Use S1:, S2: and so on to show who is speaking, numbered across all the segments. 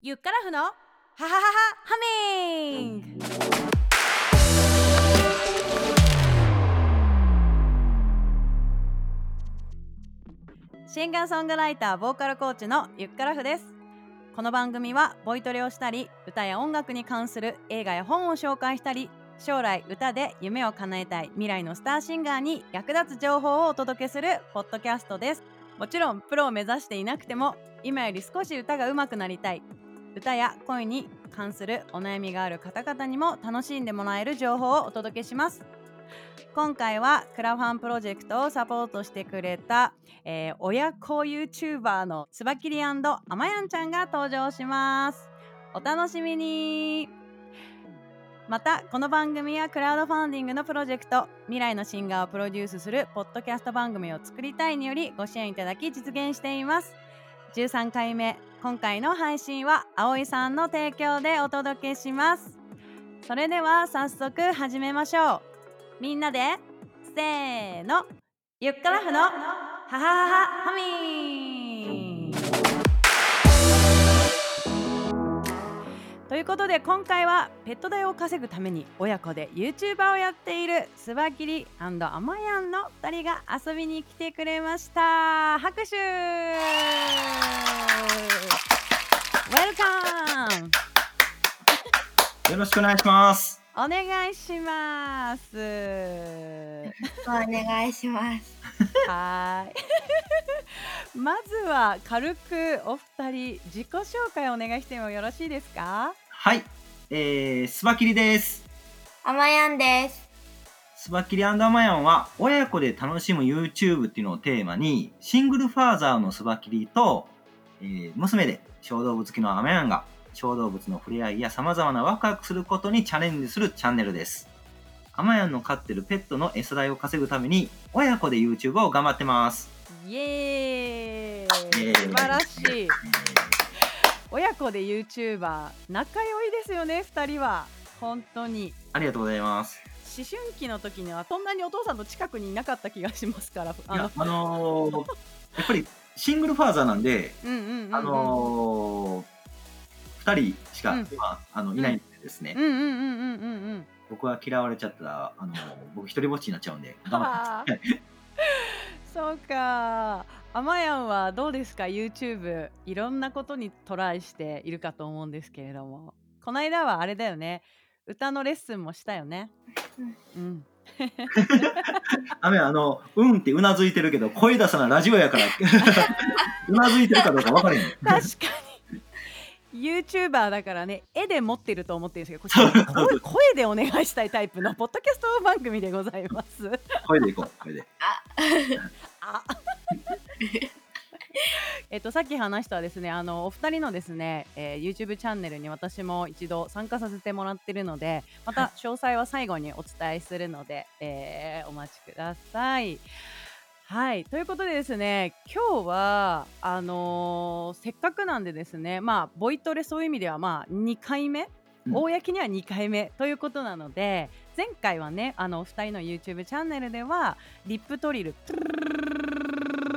S1: ゆっからふのハハハハハミングシンガーソングライターボーカルコーチのゆっからふです。この番組はボイトレをしたり歌や音楽に関する映画や本を紹介したり将来歌で夢を叶えたい未来のスターシンガーに役立つ情報をお届けするポッドキャストです。もちろんプロを目指していなくても今より少し歌が上手くなりたい。歌や声に関するお悩みがある方々にも楽しんでもらえる情報をお届けします。今回はクラファンプロジェクトをサポートしてくれた、えー親子 YouTuber のつばきりあまやんちゃんが登場します。お楽しみに。またこの番組はクラウドファンディングのプロジェクト未来のシンガーをプロデュースするポッドキャスト番組を作りたいによりご支援いただき実現しています。13回目。今回の配信は葵さんの提供でお届けします。それでは早速始めましょう。みんなでせーの。ゆっからふのハハハハハミンということで今回はペット代を稼ぐために親子で YouTuber をやっているスバキリあまやんの2人が遊びに来てくれました。拍手。
S2: よろしくお願いします。
S1: お願いします。
S3: お願いします。
S1: はーいまずは軽くお二人自己紹介お願いしてもよろしいですか？
S2: はい、えー、スバキリです。
S3: あまやんです。
S2: スバキリアンダーマヤンは親子で楽しむ YouTube っていうのをテーマに、シングルファーザーのスバキリと、えー娘で小動物好きのアマヤンが小動物の触れ合いや様々なワクワクすることにチャレンジするチャンネルです。アマヤンの飼ってるペットの餌代を稼ぐために親子で YouTube を頑張ってます。
S1: イエーイ。素晴らしい。親子で YouTuber 仲良いですよね二人は。本当に。
S2: ありがとうございます。
S1: 思春期の時にはそんなにお父さんの近くにいなかった気がしますから。
S2: い
S1: あの。
S2: や、あのーやっぱりシングルファーザーなんで、
S1: うんうんうんうん。
S2: あのー、2人しか
S1: うん。
S2: 今、あのいないんでですね、
S1: うんうんうんうんうんうん
S2: 僕は嫌われちゃったら、あのー僕一人ぼっちになっちゃうんで頑張って
S1: あー そうか。あまやんはどうですか？YouTube いろんなことにトライしているかと思うんですけれども。この間はあれだよね。歌のレッスンもしたよね。うん。
S2: 雨あのうんってうなずいてるけど声出さなラジオやから。うなずいてるかどうか分からへん。
S1: 確かに YouTuber だからね絵で持ってると思ってるんですけどこっちは声声でお願いしたいタイプのポッドキャスト番組でございます。
S2: 声でいこう声で。
S1: あ。えっとさっき話したですねあのお二人のですね、えー YouTube チャンネルに私も一度参加させてもらってるのでまた詳細は最後にお伝えするので、えーお待ちください。はい。ということでですね今日はあのーせっかくなんでですねまあボイトレそういう意味ではまあ2回目？
S2: うん。
S1: 公には2回目ということなので前回はねあのお二人の YouTube チャンネルではリップトリル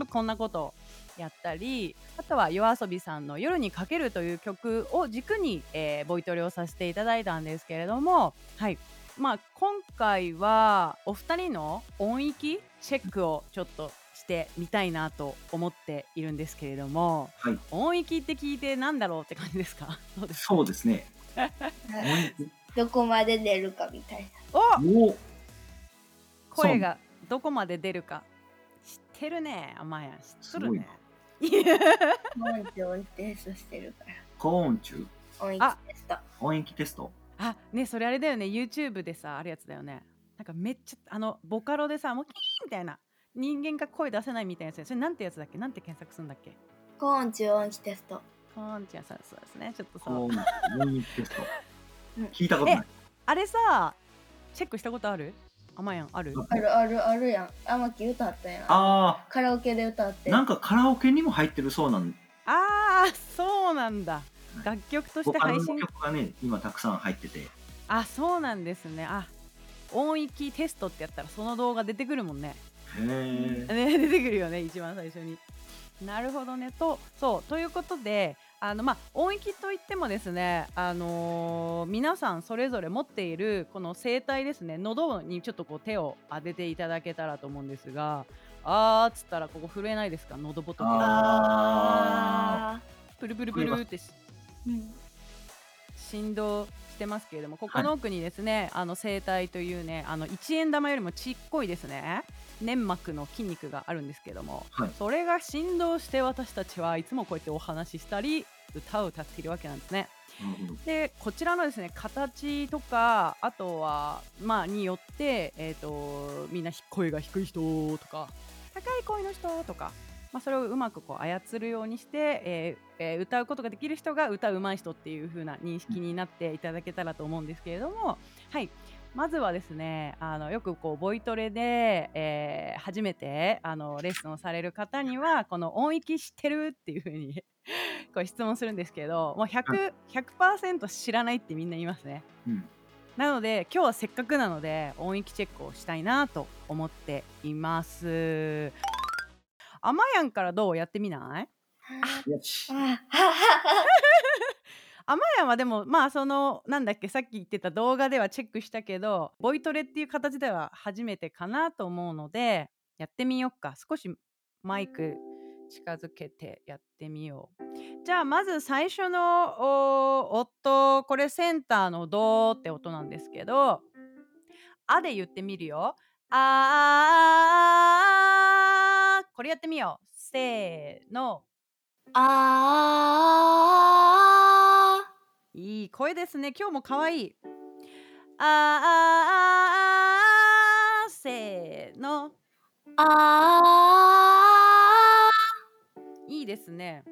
S1: こんなことをやったりあとは YOASOBI さんの「夜にかける」という曲を軸に、えーボイトレをさせていただいたんですけれどもはいまあ今回はお二人の音域チェックをちょっとしてみたいなと思っているんですけれども、
S2: はい。
S1: 音域って聞いてなんだろうって感じですか？どうですか？
S2: そうですね。
S3: どこまで出るかみたい
S1: お
S2: お。
S1: 声がどこまで出るか知ってるね。あまやん知っとるね。
S3: な。音痴音テストしてるから。
S2: 高音中？
S3: 音域テスト。
S2: 音域テスト
S1: あねそれあれだよね。YouTube でさあるやつだよね。なんかめっちゃあのボカロでさもうキーンみたいな。人間が声出せないみたいなやつやそれなんてやつだっけ？なんて検索するんだっけ？
S3: 高音中音域テスト。
S1: コーンちゃんさそうですねちょっとさ。
S2: 高音音域テスト。
S3: うん。
S2: 聞いたことない。
S1: あれさチェックしたことある？あまやん。ある？
S3: あるあるあるやん。天木歌ったやん。
S2: あ
S3: カラオケで歌って。
S2: ーなんかカラオケにも入ってるそうなん。
S1: あーそうなんだ楽曲として配信。
S2: 曲がね今たくさん入ってて。
S1: あそうなんですね。あ音域テストってやったらその動画出てくるもんね。
S2: へえ
S1: ね出てくるよね一番最初に。なるほどね。とそうということであのまあ音域といってもですね、あのー皆さんそれぞれ持っているこの声帯ですね喉にちょっとこう手を当てていただけたらと思うんですがあーっつったらここ震えないですか？喉仏
S2: あ
S3: あ
S1: プルプルプルって
S3: うん。
S1: 振動してますけれどもここの奥にですね、あの声帯というねあの1円玉よりもちっこいですね。粘膜の筋肉があるんですけども、
S2: はい。
S1: それが振動して私たちはいつもこうやってお話ししたり歌を歌っているわけなんですね。でこちらのですね形とかあとはまあによって、えー、とみんな声が低い人とか高い声の人とか、まあ、それをうまくこう操るようにして、えーえー歌うことができる人が歌うまい人っていう風な認識になっていただけたらと思うんですけれどもはいまずはですねあのよくこうボイトレで、えー初めてあのレッスンをされる方にはこの音域知ってるっていう風に こう質問するんですけどもう100 100%知らないってみんな言いますね。
S2: うん
S1: なので今日はせっかくなので音域チェックをしたいなと思っています。あまやんからどうやってみない？
S2: よし。
S3: あははは。
S1: あま やんはでもまあそのなんだっけさっき言ってた動画ではチェックしたけどボイトレっていう形では初めてかなと思うのでやってみよっか。少しマイク近づけてやってみよう。じゃあまず最初のお音これセンターのドーって音なんですけど「あ」で言ってみるよ「あー」これやってみようせーの
S3: あ
S1: いい声ですね。今日も可愛い。あーあーあーせーの。
S3: ーあ
S1: いいですね。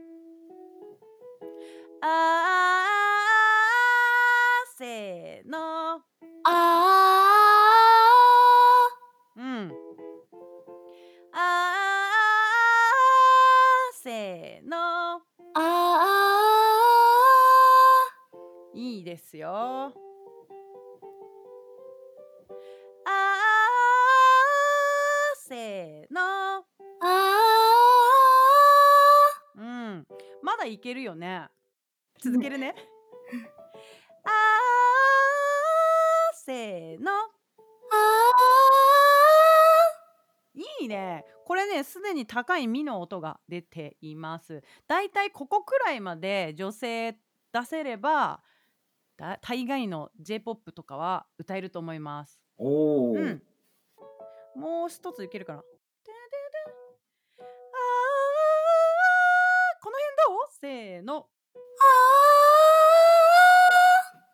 S1: あーあーせーの。
S3: ー
S1: ですよ。あーせーの。
S3: ーあ
S1: うん。まだいけるよね。続けるね。あーせーの。
S3: ー
S1: いいね。これね、すでに高いミの音が出ています。だいたいここくらいまで女性出せれば、だ大概の J-POP とかは歌えると思います。
S2: おお、
S1: うん。もう一ついけるかな。あーこの辺どう？せーの。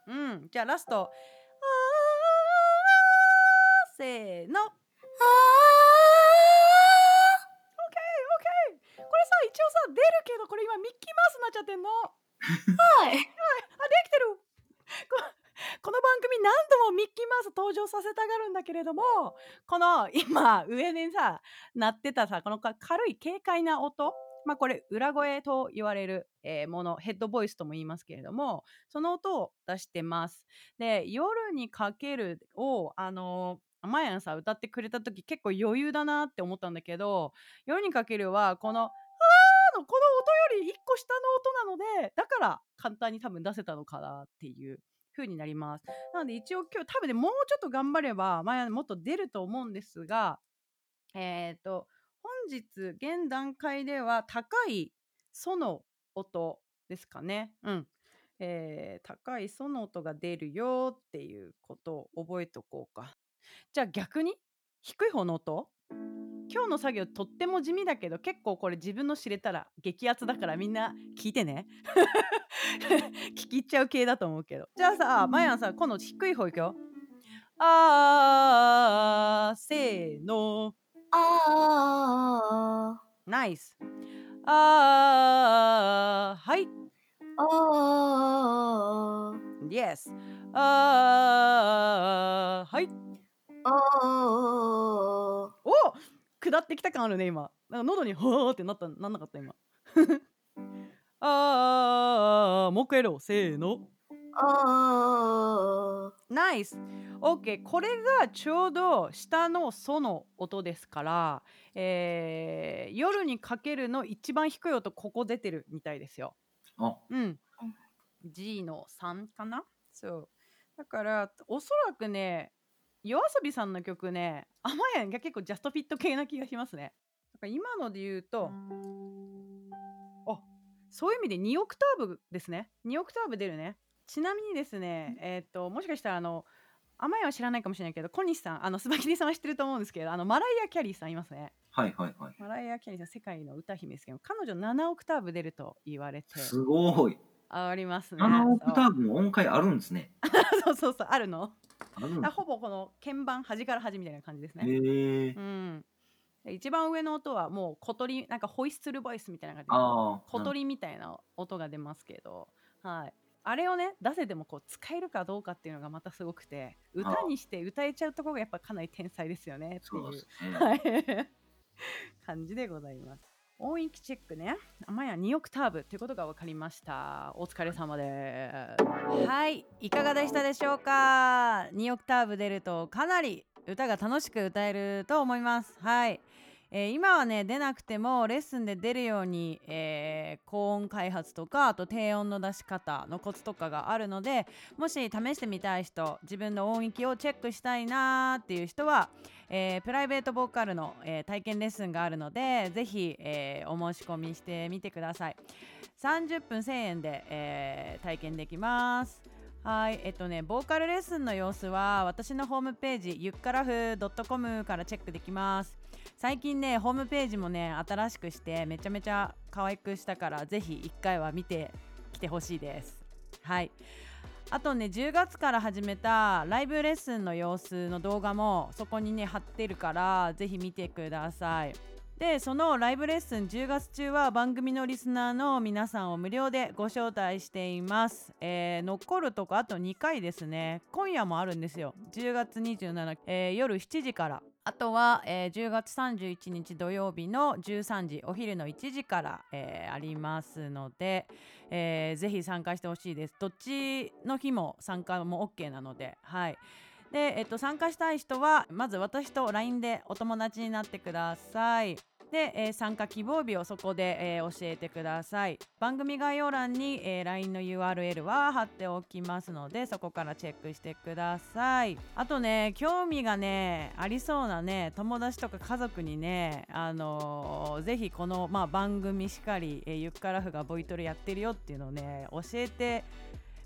S1: うん。じゃあラスト。せーの。オッケーオッケー。これさ、一応さ、出るけど、これ今ミッキーマウスになっちゃってんの。
S3: はい
S1: あ、できてるここの番組何度もミッキーマウス登場させたがるんだけれどもこの今上にさ鳴ってたさこの軽い軽快な音まあこれ裏声と言われる、えーものヘッドボイスとも言いますけれどもその音を出してます。で夜にかけるをあのーマヤンさ歌ってくれた時結構余裕だなって思ったんだけど夜にかけるはこの「あー」のこの音より1個下の音なのでだから簡単に多分出せたのかなっていう。風になります。なので一応今日多分ねもうちょっと頑張ればマヤンもっと出ると思うんですがえっ、と本日現段階では高いソの音ですかね。うん。えー高いソの音が出るよっていうことを覚えておこうか。じゃあ逆に？低い方の音？今日の作業とっても地味だけど結構これ自分の知れたら激アツだからみんな聞いてね。聞き入っちゃう系だと思うけど。じゃあさマヤンさ今度低い方いくよ。あーせーの。
S3: あ
S1: ナイス。あーはい。
S3: ーあー。
S1: イエスあーはい。
S3: あ
S1: お下ってきた感あるね今。なんか喉にほーってなったなんなかった今。あーもう一回やろう。せーの。
S3: あ
S1: ナイス OK これがちょうど下のソの音ですから、えー夜にかけるの一番低い音ここ出てるみたいですよ。
S2: あ。
S1: うん。G の3かな？そう。だから、おそらくね、夜遊びさんの曲ね、あまやんが結構ジャストフィット系な気がしますね。だから今ので言うと、あそういう意味で2オクターブですね。2オクターブ出るね。ちなみにですね、えっ、と、もしかしたらあの、あまやんは知らないかもしれないけど、小西さん、あの、スバキリさんは知ってると思うんですけど、あの、マライア・キャリーさんいますね。
S2: はいはいはい。
S1: マライア・キャリーさん、世界の歌姫ですけど、彼女7オクターブ出ると言われて
S2: すごい。
S1: ありますね。
S2: 7オクターブも音階あるんですね。
S1: そうそうそう、あるの。
S2: あるん
S1: あほぼこの鍵盤、端から端みたいな感じですね。
S2: へえ
S1: う。ん。で一番上の音はもう小鳥、なんかホイッスルボイスみたいな感じで。小鳥みたいな音が出ますけど、はい。あれをね、出せてもこう使えるかどうかっていうのがまたすごくて、歌にして歌えちゃうところがやっぱかなり天才ですよねっていう
S2: ね。
S1: はい、感じでございます。音域チェックね。まや2オクターブということが分かりました。お疲れ様です。はい、いかがでしたでしょうか ?2 オクターブ出るとかなり歌が楽しく歌えると思います。はい。えー今はね出なくてもレッスンで出るように、えー高音開発とかあと低音の出し方のコツとかがあるのでもし試してみたい人自分の音域をチェックしたいなーっていう人は、えープライベートボーカルの、え体験レッスンがあるのでぜひ、えお申し込みしてみてください。30分1000円で、え体験できます。はいえっとねボーカルレッスンの様子は私のホームページゆっからふ .com からチェックできます。最近ねホームページもね新しくしてめちゃめちゃ可愛くしたからぜひ1回は見てきてほしいです。はい。あとね10月から始めたライブレッスンの様子の動画もそこにね貼ってるからぜひ見てください。でそのライブレッスン10月中は番組のリスナーの皆さんを無料でご招待しています、えー残るとこあと2回ですね。今夜もあるんですよ。10月27、えー夜7時から。あとは、えー10月31日土曜日の13時お昼の1時から、えーありますので、えーぜひ参加してほしいですどっちの日も参加も OK なのではいで、えっと、参加したい人はまず私と LINE でお友達になってください。で、えー参加希望日をそこで、えー教えてください。番組概要欄に、えー LINE の URL は貼っておきますのでそこからチェックしてください。あとね興味がねありそうなね友達とか家族にねあのーぜひこの、まあ、番組しかり、えーゆっからふがボイトレやってるよっていうのをね教えて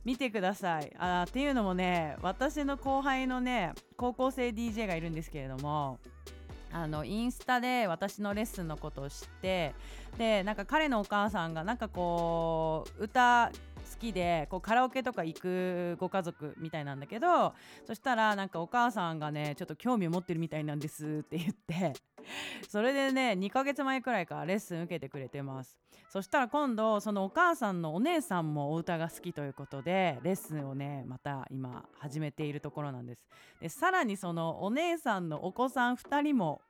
S1: 見てくださいあっていうのもね私の後輩のね高校生 DJ がいるんですけれどもあのインスタで私のレッスンのことを知ってでなんか彼のお母さんがなんかこう歌好きでこうカラオケとか行くご家族みたいなんだけどそしたらなんかお母さんがねちょっと興味を持ってるみたいなんですって言ってそれでね2ヶ月前くらいからレッスン受けてくれてます。そしたら今度そのお母さんのお姉さんもお歌が好きということでレッスンをねまた今始めているところなんです。でさらにそのお姉さんのお子さん2人も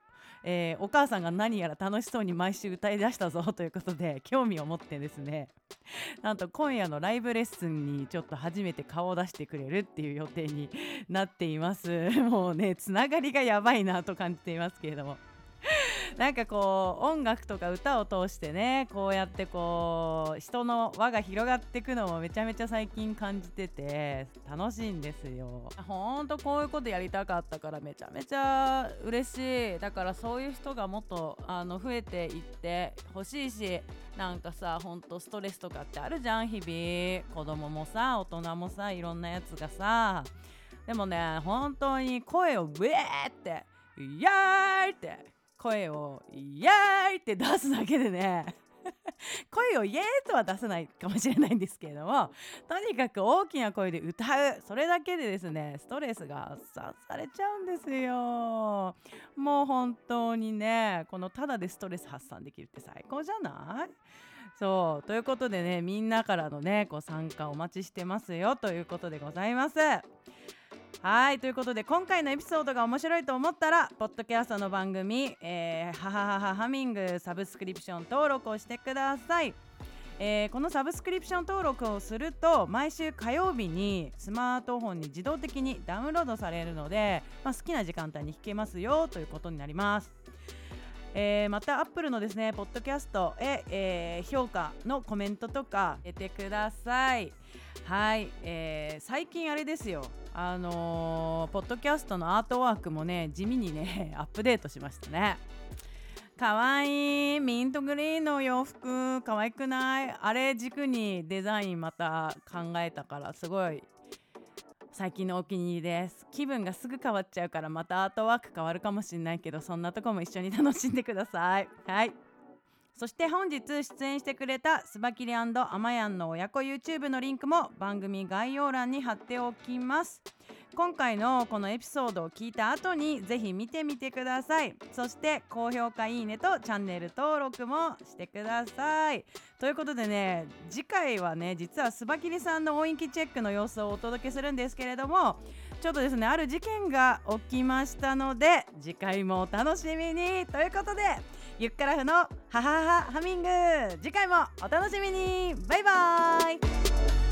S1: えーお母さんが何やら楽しそうに毎週歌い出したぞということで 興味を持ってですね。なんと今夜のライブレッスンにちょっと初めて顔を出してくれるっていう予定になっています。もうねつながりがやばいなと感じていますけれども。なんかこう音楽とか歌を通してねこうやってこう人の輪が広がっていくのもめちゃめちゃ最近感じてて楽しいんですよ。ほんとこういうことやりたかったからめちゃめちゃ嬉しい。だからそういう人がもっとあの増えていってほしいしなんかさほんとストレスとかってあるじゃん日々。子供もさ大人もさいろんなやつがさ。でもね本当に声をウェーってイヤーイって声をイエーイって出すだけでね。声をイエーイとは出せないかもしれないんですけれどもとにかく大きな声で歌う。それだけでですねストレスが発散されちゃうんですよ。もう本当にねこのただでストレス発散できるって最高じゃない？そう。ということでねみんなからのねこう参加お待ちしてますよ。ということでございます。はいということで今回のエピソードが面白いと思ったらポッドキャストの番組「えー、ははははハミング」サブスクリプション登録をしてください。えーこのサブスクリプション登録をすると毎週火曜日にスマートフォンに自動的にダウンロードされるので、まあ、好きな時間帯に弾けますよということになります。えーまたアップルのですねポッドキャストへ、えー評価のコメントとか入てください。はい、えー最近あれですよ。あのーポッドキャストのアートワークもね地味にね アップデートしましたね。かわいいミントグリーンの洋服かわいくない？あれ軸にデザインまた考えたからすごい最近のお気に入りです。気分がすぐ変わっちゃうからまたアートワーク変わるかもしれないけどそんなとこも一緒に楽しんでください。はい。そして本日出演してくれたスバキリアマヤンの親子 YouTube のリンクも番組概要欄に貼っておきます。今回のこのエピソードを聞いた後にぜひ見てみてください。そして高評価いいねとチャンネル登録もしてください。ということでね次回はね実はスバキリさんの音域チェックの様子をお届けするんですけれどもちょっとですねある事件が起きましたので次回もお楽しみに。ということでゆっからふのハハハハミング。次回もお楽しみに。バイバイ。